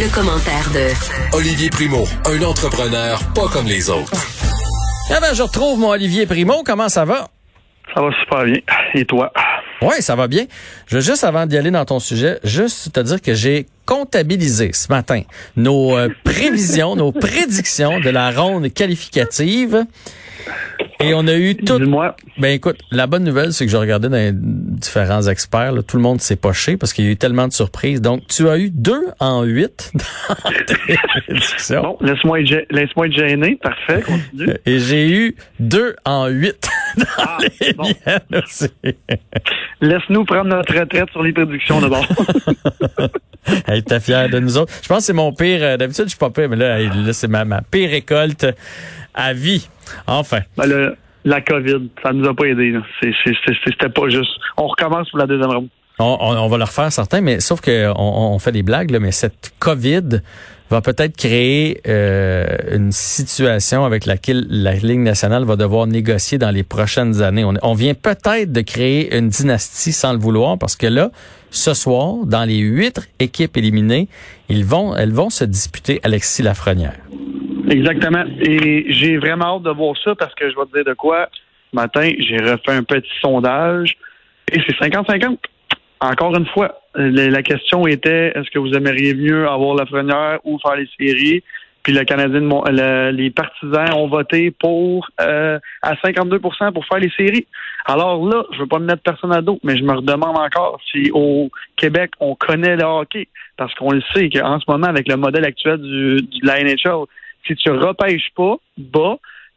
Le, commentaire de Olivier Primo, un entrepreneur pas comme les autres. Ah ben, je retrouve mon Olivier Primo. Comment ça va? Ça va super bien. Et toi? Oui, ça va bien. Je veux juste, avant d'y aller dans ton sujet, juste te dire que j'ai comptabilisé ce matin nos euh, prévisions, nos prédictions de la ronde qualificative. Et on a eu tout. Dis-moi. Ben écoute, la bonne nouvelle, c'est que je regardais dans différents experts, là, tout le monde s'est poché parce qu'il y a eu tellement de surprises. Donc, tu as eu deux en huit dans tes. Bon, laisse-moi être, être gêné. Parfait, continue. Et j'ai eu deux en huit dans Ah, les bon. aussi. Laisse-nous prendre notre retraite sur les prédictions d'abord. Hey, t'es fier de nous autres. Je pense que c'est mon pire. euh, D'habitude, je suis pas pire, mais là, là, c'est ma, ma pire récolte à vie. Enfin. Ben, le- la COVID, ça nous a pas aidé. C'était pas juste. On recommence pour la deuxième ronde. On, va le refaire certains, mais sauf que on, fait des blagues, mais cette COVID va peut-être créer euh, une situation avec laquelle la Ligue nationale va devoir négocier dans les prochaines années. On, on vient peut-être de créer une dynastie sans le vouloir, parce que là, ce soir, dans les huit équipes éliminées, ils vont, elles vont se disputer Alexis Lafrenière. Exactement. Et j'ai vraiment hâte de voir ça parce que je vais te dire de quoi. Ce matin, j'ai refait un petit sondage et c'est 50-50. Encore une fois, la question était est-ce que vous aimeriez mieux avoir la première ou faire les séries? Puis le Canadien, le- les partisans ont voté pour euh, à 52% pour faire les séries. Alors là, je veux pas me mettre personne à dos, mais je me redemande encore si au Québec on connaît le hockey, parce qu'on le sait qu'en ce moment avec le modèle actuel du, du de la NHL, si tu repêches pas bas,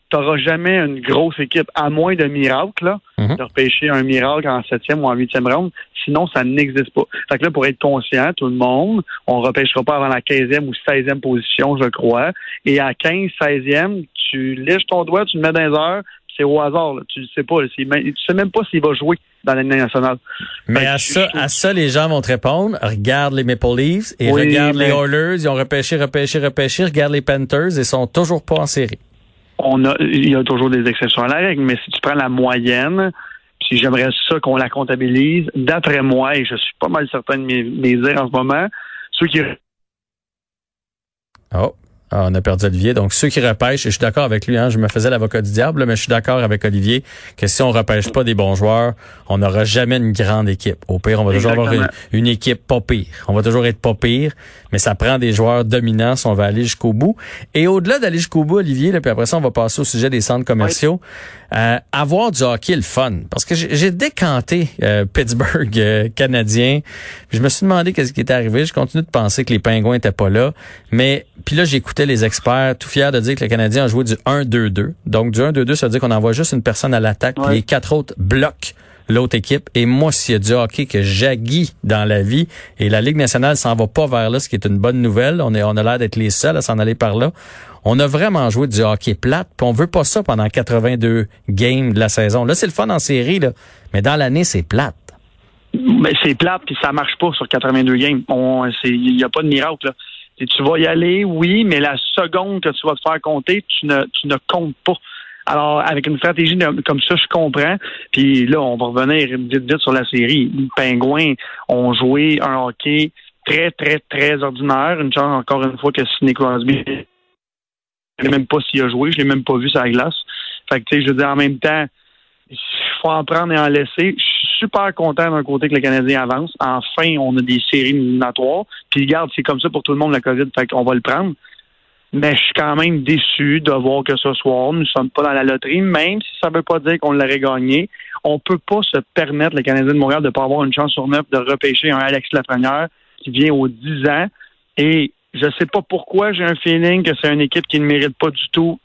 tu n'auras jamais une grosse équipe, à moins de miracle, là, Mhm. de repêcher un miracle en septième ou en huitième round. Sinon, ça n'existe pas. Fait que là, pour être conscient, tout le monde, on repêchera pas avant la 15e ou 16e position, je crois. Et à 15, 16e, tu lèches ton doigt, tu le mets dans les heures, c'est au hasard. Là. Tu ne sais pas. là. Tu sais même pas s'il va jouer dans l'année nationale. Mais Fait à ça, à ça, les gens vont te répondre. Regarde les Maple Leafs et Oui, regarde les Oilers. Ils ont repêché, repêché, repêché. Regarde les Panthers et sont toujours pas en série. on a, il y a toujours des exceptions à la règle, mais si tu prends la moyenne, puis j'aimerais ça qu'on la comptabilise, d'après moi, et je suis pas mal certain de mes, mes dires en ce moment, ceux qui Oh. Ah, on a perdu Olivier. Donc, ceux qui repêchent, et je suis d'accord avec lui, hein, je me faisais l'avocat du diable, mais je suis d'accord avec Olivier que si on repêche pas des bons joueurs, on n'aura jamais une grande équipe. Au pire, on va toujours avoir une, équipe pas pire. On va toujours être pas pire, mais ça prend des joueurs dominants si on va aller jusqu'au bout. Et au-delà d'aller jusqu'au bout, Olivier, là, puis après ça, on va passer au sujet des centres commerciaux. Euh, avoir du hockey le fun. Parce que j'ai j'ai décanté euh, Pittsburgh euh, canadien. Puis je me suis demandé qu'est-ce qui était arrivé. Je continue de penser que les pingouins étaient pas là. Mais puis là, j'écoutais les experts, tout fiers de dire que le Canadien a joué du 1-2-2. Donc du 1-2-2, ça veut dire qu'on envoie juste une personne à l'attaque, Ouais. les quatre autres bloquent l'autre équipe. Et moi, s'il y a du hockey que j'aguis dans la vie, et la Ligue nationale s'en va pas vers là, ce qui est une bonne nouvelle, on, est, on a l'air d'être les seuls à s'en aller par là. On a vraiment joué du hockey plate, puis on veut pas ça pendant 82 games de la saison. Là, c'est le fun en série, là, mais dans l'année, c'est plate. Mais c'est plate, puis ça marche pas sur 82 games. Il n'y a pas de miracle. Là. Tu vas y aller, oui, mais la seconde que tu vas te faire compter, tu ne, tu ne comptes pas. Alors, avec une stratégie comme ça, je comprends. Puis là, on va revenir vite, vite sur la série. Les Pingouins ont joué un hockey très, très, très ordinaire. Une chance, encore une fois, que Sidney Crosby, je ne sais même pas s'il a joué. Je l'ai même pas vu sur la glace. Fait que, tu sais, je veux dire, en même temps, il faut en prendre et en laisser. Je suis super content d'un côté que le Canadien avance. Enfin, on a des séries éliminatoires. Puis regarde, c'est comme ça pour tout le monde, la COVID, fait qu'on va le prendre. Mais je suis quand même déçu de voir que ce soir, nous ne sommes pas dans la loterie, même si ça ne veut pas dire qu'on l'aurait gagné. On peut pas se permettre, le Canadien de Montréal, de ne pas avoir une chance sur neuf de repêcher un Alex Lafrenière qui vient aux 10 ans. Et je sais pas pourquoi, j'ai un feeling que c'est une équipe qui ne mérite pas du tout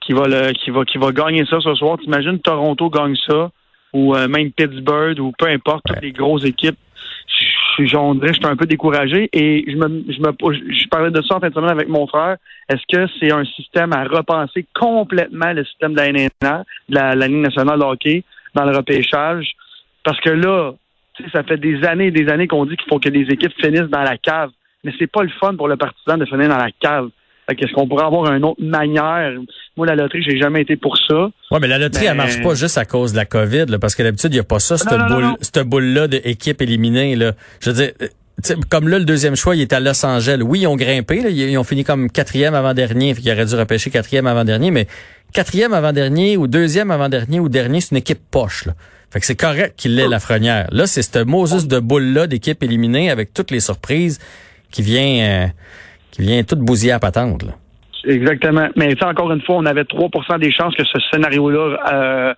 qui va le qui va qui va gagner ça ce soir. T'imagines Toronto gagne ça ou euh, même Pittsburgh ou peu importe toutes les grosses équipes. j'en dirais, je suis un peu découragé et je me, je me, je parlais de ça en fin de semaine avec mon frère. Est-ce que c'est un système à repenser complètement le système de la NNA, de la, la Ligue nationale de hockey, dans le repêchage? Parce que là, ça fait des années et des années qu'on dit qu'il faut que les équipes finissent dans la cave. Mais c'est pas le fun pour le partisan de finir dans la cave. Est-ce qu'on pourrait avoir une autre manière? Moi, la loterie, j'ai jamais été pour ça. Oui, mais la loterie, elle marche pas juste à cause de la COVID, là, parce que d'habitude, il n'y a pas ça, cette boule, cette boule-là d'équipe éliminée, là. Je veux dire, comme là, le deuxième choix, il est à Los Angeles. Oui, ils ont grimpé, là, ils ont fini comme quatrième avant-dernier, ils auraient dû repêcher quatrième avant-dernier, mais quatrième avant-dernier ou deuxième avant-dernier ou dernier, c'est une équipe poche, là. Fait que c'est correct qu'il l'ait, la frenière. Là, c'est cette Moses de boule-là d'équipe éliminée avec toutes les surprises qui vient, euh, qui vient toute bousiller à patente, là. Exactement. Mais encore une fois, on avait 3% des chances que ce scénario-là euh,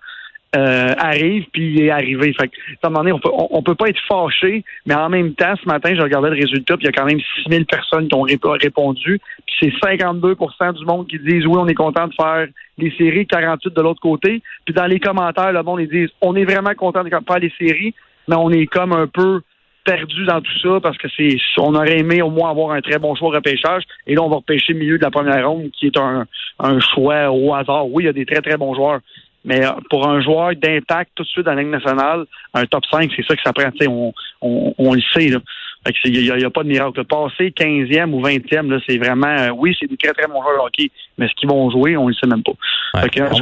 euh, arrive, puis il est arrivé. Fait que, à un moment on peut, peut pas être fâché, mais en même temps, ce matin, je regardais le résultat, puis il y a quand même 6000 personnes qui ont répondu, puis c'est 52% du monde qui disent oui, on est content de faire les séries, 48 de l'autre côté. Puis dans les commentaires, le monde, ils disent on est vraiment content de faire les séries, mais on est comme un peu perdu dans tout ça parce que c'est on aurait aimé au moins avoir un très bon choix de repêchage et là on va repêcher milieu de la première ronde qui est un, un choix au hasard. Oui, il y a des très très bons joueurs, mais euh, pour un joueur d'impact tout de suite dans la nationale, un top 5, c'est ça que ça. On, on, on, le sait. Il n'y a, a, pas de miracle. Passer 15e ou 20e, là, c'est vraiment, euh, oui, c'est des très, très bons joueurs de hockey, mais ce qu'ils vont jouer, on ne le sait même pas.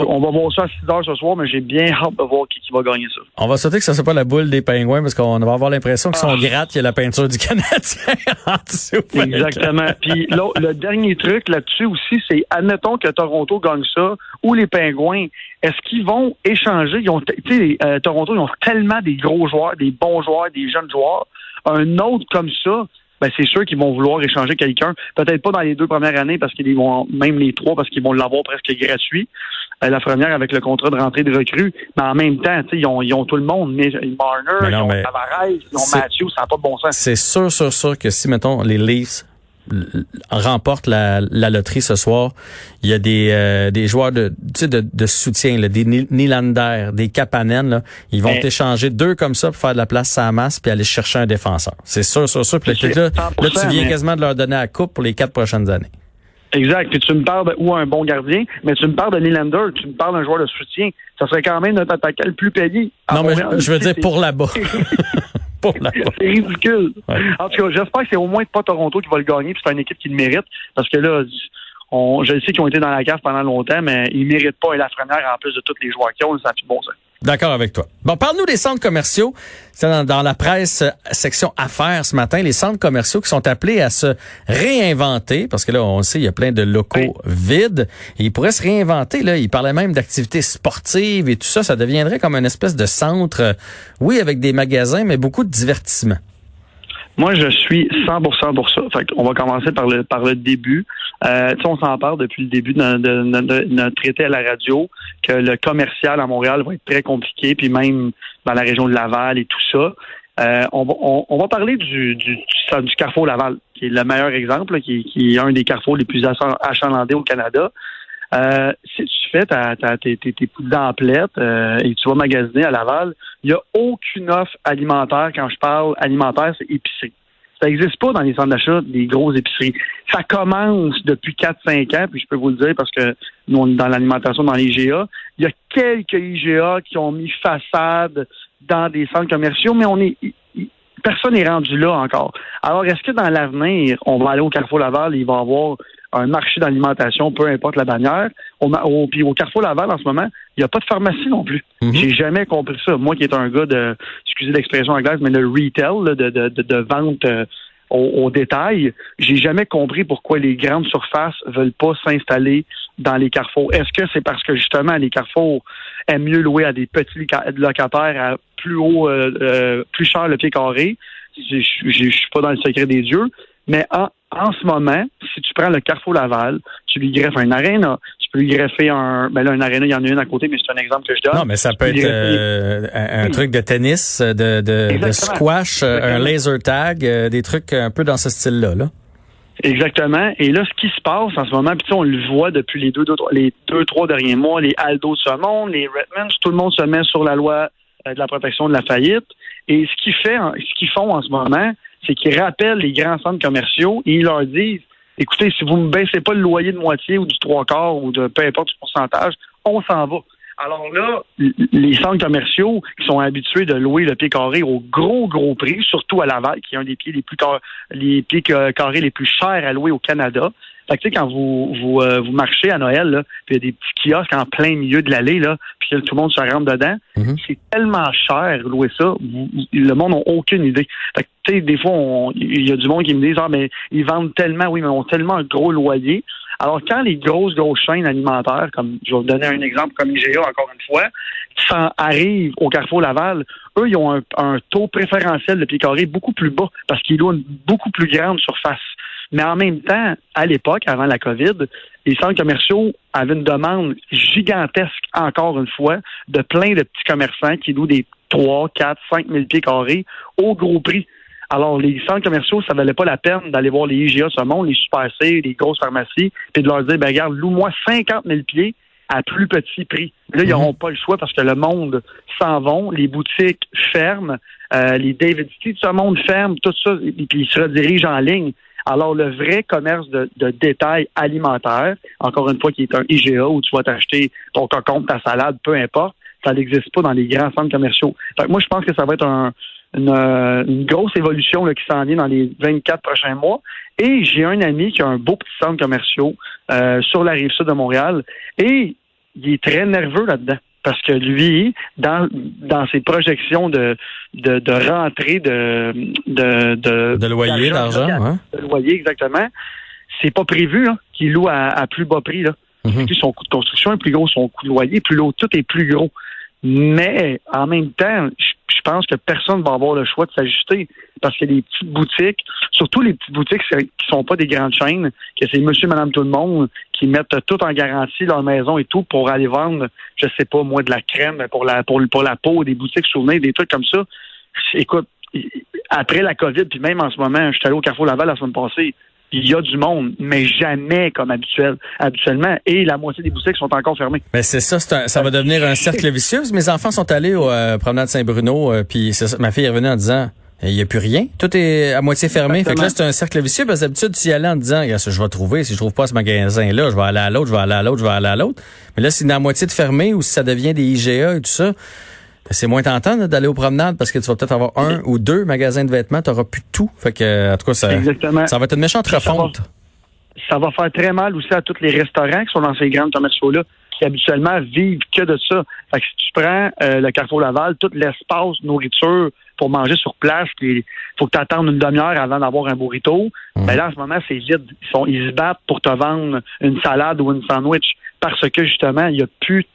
on, va... voir ça à 6 heures ce soir, mais j'ai bien hâte de voir qui, qui, va gagner ça. On va souhaiter que ce ne soit pas la boule des pingouins, parce qu'on va avoir l'impression que si on ah. gratte, il y a la peinture du Canadien en dessous. Exactement. Puis le dernier truc là-dessus aussi, c'est admettons que Toronto gagne ça, ou les pingouins, est-ce qu'ils vont échanger? Ils ont, euh, Toronto, ils ont tellement des gros joueurs, des bons joueurs, des jeunes joueurs un autre comme ça, ben c'est sûr qu'ils vont vouloir échanger quelqu'un. Peut-être pas dans les deux premières années parce qu'ils vont même les trois parce qu'ils vont l'avoir presque gratuit. Euh, la première avec le contrat de rentrée de recrues, mais en même temps, ils ont, ils ont tout le monde. Mais, Marner, ils ont Tavares, ils ont Matthew, ça n'a pas de bon sens. C'est sûr, sûr, sûr que si, mettons, les Leafs remporte la, la, loterie ce soir, il y a des, euh, des joueurs de, de, de soutien, là, des Nylander, des Kapanen, là, ils vont échanger deux comme ça pour faire de la place à la masse puis aller chercher un défenseur. C'est sûr, sûr, sûr. Puis là, là, tu viens quasiment de leur donner la coupe pour les quatre prochaines années. Exact. Puis tu me parles de, ou un bon gardien, mais tu me parles de Nylander, tu me parles d'un joueur de soutien. Ça serait quand même notre attaquant le plus payé. Non, mais je veux dire pour là-bas. c'est ridicule. En tout cas, j'espère que c'est au moins pas Toronto qui va le gagner, puis c'est une équipe qui le mérite, parce que là, on, je sais qu'ils ont été dans la cave pendant longtemps, mais ils méritent pas la Lafrenière en plus de tous les joueurs qui ont, ça fait bon ça. D'accord avec toi. Bon, parle-nous des centres commerciaux. C'est dans, la presse euh, section affaires ce matin, les centres commerciaux qui sont appelés à se réinventer, parce que là, on sait, il y a plein de locaux vides. Et ils pourraient se réinventer. Là, ils parlaient même d'activités sportives et tout ça. Ça deviendrait comme une espèce de centre, euh, oui, avec des magasins, mais beaucoup de divertissement. Moi, je suis 100% pour ça. Fait on va commencer par le par le début. Euh, on s'en parle depuis le début de, notre traité à la radio que le commercial à Montréal va être très compliqué, puis même dans la région de Laval et tout ça. Euh, on, va, on, va parler du, du, du, Carrefour Laval, qui est le meilleur exemple, qui, qui est un des carrefours les plus achalandés au Canada. Euh, si tu fais ta, ta, tes, tes, tes d'emplettes euh, et tu vas magasiner à Laval, il n'y a aucune offre alimentaire. Quand je parle alimentaire, c'est épicerie. Ça n'existe pas dans les centres d'achat des grosses épiceries. Ça commence depuis 4-5 ans, puis je peux vous le dire parce que nous, on est dans l'alimentation, dans les. Il y a quelques IGA qui ont mis façade dans des centres commerciaux, mais on est personne n'est rendu là encore. Alors, est-ce que dans l'avenir, on va aller au Carrefour Laval et il va y avoir un marché d'alimentation, peu importe la bannière. Au, au, puis au Carrefour Laval, en ce moment, il n'y a pas de pharmacie non plus. Mhm. J'ai jamais compris ça. Moi qui est un gars de, excusez l'expression anglaise, mais le retail, de, de, de, vente euh, au, détail, j'ai jamais compris pourquoi les grandes surfaces veulent pas s'installer dans les carrefours. Est-ce que c'est parce que justement les carrefours aiment mieux louer à des petits locataires à plus haut, euh, euh, plus cher le pied carré? Je suis pas dans le secret des dieux, mais en, en ce moment, si tu prends le Carrefour Laval, tu lui greffes un aréna, tu peux lui greffer un. Ben là, un aréna, il y en a une à côté, mais c'est un exemple que je donne. Non, mais ça peut être euh, un, truc de tennis, de, de, squash, euh, un laser tag, euh, des trucs un peu dans ce style-là. Là. Exactement. Et là, ce qui se passe en ce moment, puis on le voit depuis les deux, deux, les deux, trois derniers mois, les Aldo se montent, les Redmonds, tout le monde se met sur la loi de la protection de la faillite. Et ce ce qu'ils font en ce moment, c'est qu'ils rappellent les grands centres commerciaux et ils leur disent écoutez, si vous ne baissez pas le loyer de moitié ou du trois quarts ou de peu importe le pourcentage, on s'en va. Alors là, les centres commerciaux qui sont habitués de louer le pied carré au gros, gros prix, surtout à Laval, qui est un des pieds les plus les pieds carrés les plus chers à louer au Canada. Fait que, tu sais, quand vous, vous, euh, vous marchez à Noël, là, puis il y a des petits kiosques en plein milieu de l'allée, là, puis tout le monde se rentre dedans, Mhm. c'est tellement cher louer ça, vous- le monde n'a aucune idée. Fait que, tu sais, des fois, on- il y a du monde qui me dit, ah, mais ils vendent tellement, oui, mais ils ont tellement un gros loyer. Alors, quand les grosses, grosses chaînes alimentaires, comme je vais vous donner un exemple comme IGA, encore une fois, s'en arrivent au Carrefour Laval, eux, ils ont un, un taux préférentiel de pied carré beaucoup plus bas parce qu'ils louent une beaucoup plus grande surface. Mais en même temps, à l'époque, avant la COVID, les centres commerciaux avaient une demande gigantesque, encore une fois, de plein de petits commerçants qui louent des 3, 4, 5 000 pieds carrés au gros prix. Alors, les centres commerciaux, ça valait pas la peine d'aller voir les IGA ce monde, les Super C, les grosses pharmacies, puis de leur dire, ben regarde, loue-moi 50 000 pieds à plus petit prix. Là, ils n'auront pas le choix parce que le monde s'en vont, les boutiques ferment, euh, les David City ce monde ferment, tout ça, et puis ils se redirigent en ligne. Alors, le vrai commerce de, de détail alimentaire, encore une fois, qui est un IGA où tu vas t'acheter ton cocon, ta salade, peu importe, ça n'existe pas dans les grands centres commerciaux. Fait que moi, je pense que ça va être un, une, euh, une grosse évolution là, qui s'en vient dans les 24 prochains mois. Et j'ai un ami qui a un beau petit centre commercial euh, sur la rive sud de Montréal et il est très nerveux là-dedans. Parce que lui, dans, dans ses projections de, de, de rentrée de, de, de, De loyer, d'argent, hein? de loyer, exactement, c'est pas prévu hein, qu'il loue à, à plus bas prix. Là. Mhm. Plus son coût de construction est plus gros, son coût de loyer, plus l'eau, tout est plus gros. Mais en même temps, je pense que personne va avoir le choix de s'ajuster parce que les petites boutiques, surtout les petites boutiques qui sont pas des grandes chaînes, que c'est monsieur, madame, tout le monde qui mettent tout en garantie leur maison et tout pour aller vendre, je sais pas moi, de la crème pour la pour, pour la peau, des boutiques souvenirs, des trucs comme ça. Écoute, après la COVID, puis même en ce moment, je suis allé au Carrefour Laval la semaine passée, il y a du monde, mais jamais comme habituel, habituellement, et la moitié des boutiques sont encore fermées. Ben c'est ça, c'est un- ça va devenir un cercle vicieux. Mes enfants sont allés au euh, promenade Saint-Bruno, euh, puis c'est ça, ma fille est revenue en disant il n'y a plus rien, tout est à moitié fermé. Fait que là, c'est un cercle vicieux parce que d'habitude, tu y allais en disant je vais trouver, si je trouve pas ce magasin-là, je vais aller à l'autre, je vais aller à l'autre, je vais aller à l'autre. Mais là, si c'est à moitié de fermé ou si ça devient des IGA et tout ça, c'est moins tentant d'aller aux promenades parce que tu vas peut-être avoir un ou deux magasins de vêtements, tu n'auras plus tout. Fait que, euh, en tout cas, ça, Exactement. ça va être une méchante Ça va- refonte. ça va faire très mal aussi à tous les restaurants qui sont dans ces grandes commerciaux-là, qui habituellement vivent que de ça. Fait que si tu prends euh, le Carrefour Laval, tout l'espace nourriture pour manger sur place, puis faut que tu attendes une demi-heure avant d'avoir un burrito, ben là, en ce moment, c'est vide. Ils, sont, ils se battent pour te vendre une salade ou une sandwich parce que, justement, il n'y a plus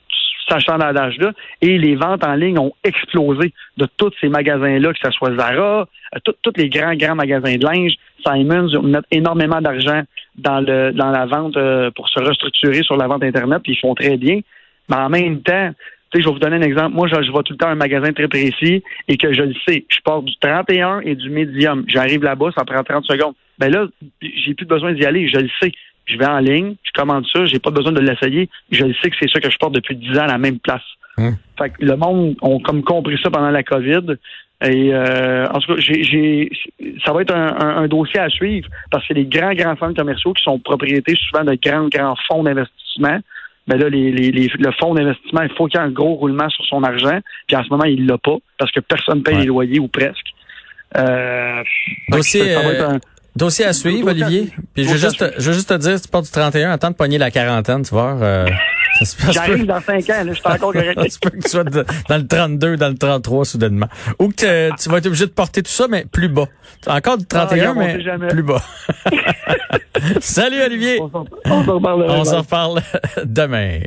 achalandage-là et les ventes en ligne ont explosé de tous ces magasins-là, que ce soit Zara, euh, tous les grands, grands magasins de linge, Simons, ils mettent énormément d'argent dans dans la vente euh, pour se restructurer sur la vente Internet, puis ils font très bien. Mais en même temps, je vais vous donner un exemple. Moi, je, je vois tout le temps un magasin très précis et que je le sais. Je pars du 31 et du médium. J'arrive là-bas, ça prend 30 secondes. Ben là, j'ai plus besoin d'y aller. Je le sais. Je vais en ligne, je commande ça, j'ai pas besoin de l'essayer. Je le sais que c'est ça que je porte depuis 10 ans à la même place. Hum. Fait que le monde ont comme compris ça pendant la COVID. Et euh, en tout cas, ça va être un, un- un dossier à suivre parce que les grands, grands centres commerciaux qui sont propriétés souvent de grands, grands fonds d'investissement, ben là, les, les- les- le fonds d'investissement, il faut qu'il y ait un gros roulement sur son argent. Puis en ce moment, il l'a pas parce que personne paye Ouais. les loyers ou presque. Euh, Dossier, que ça va être euh, un- Dossier à suivre, Olivier. Puis je veux juste, te- je veux juste te dire, si tu pars du 31, attends de pogner la quarantaine, tu vois. euh, ça se passe J'arrive dans cinq ans, là, je suis encore correct. Se peut que tu sois de- dans le 32, dans le 33 soudainement. Ou que te- tu vas être obligé de porter tout ça, mais plus bas. Encore du 31, Ah, mais plus bas. Salut Olivier. On s'en reparle demain.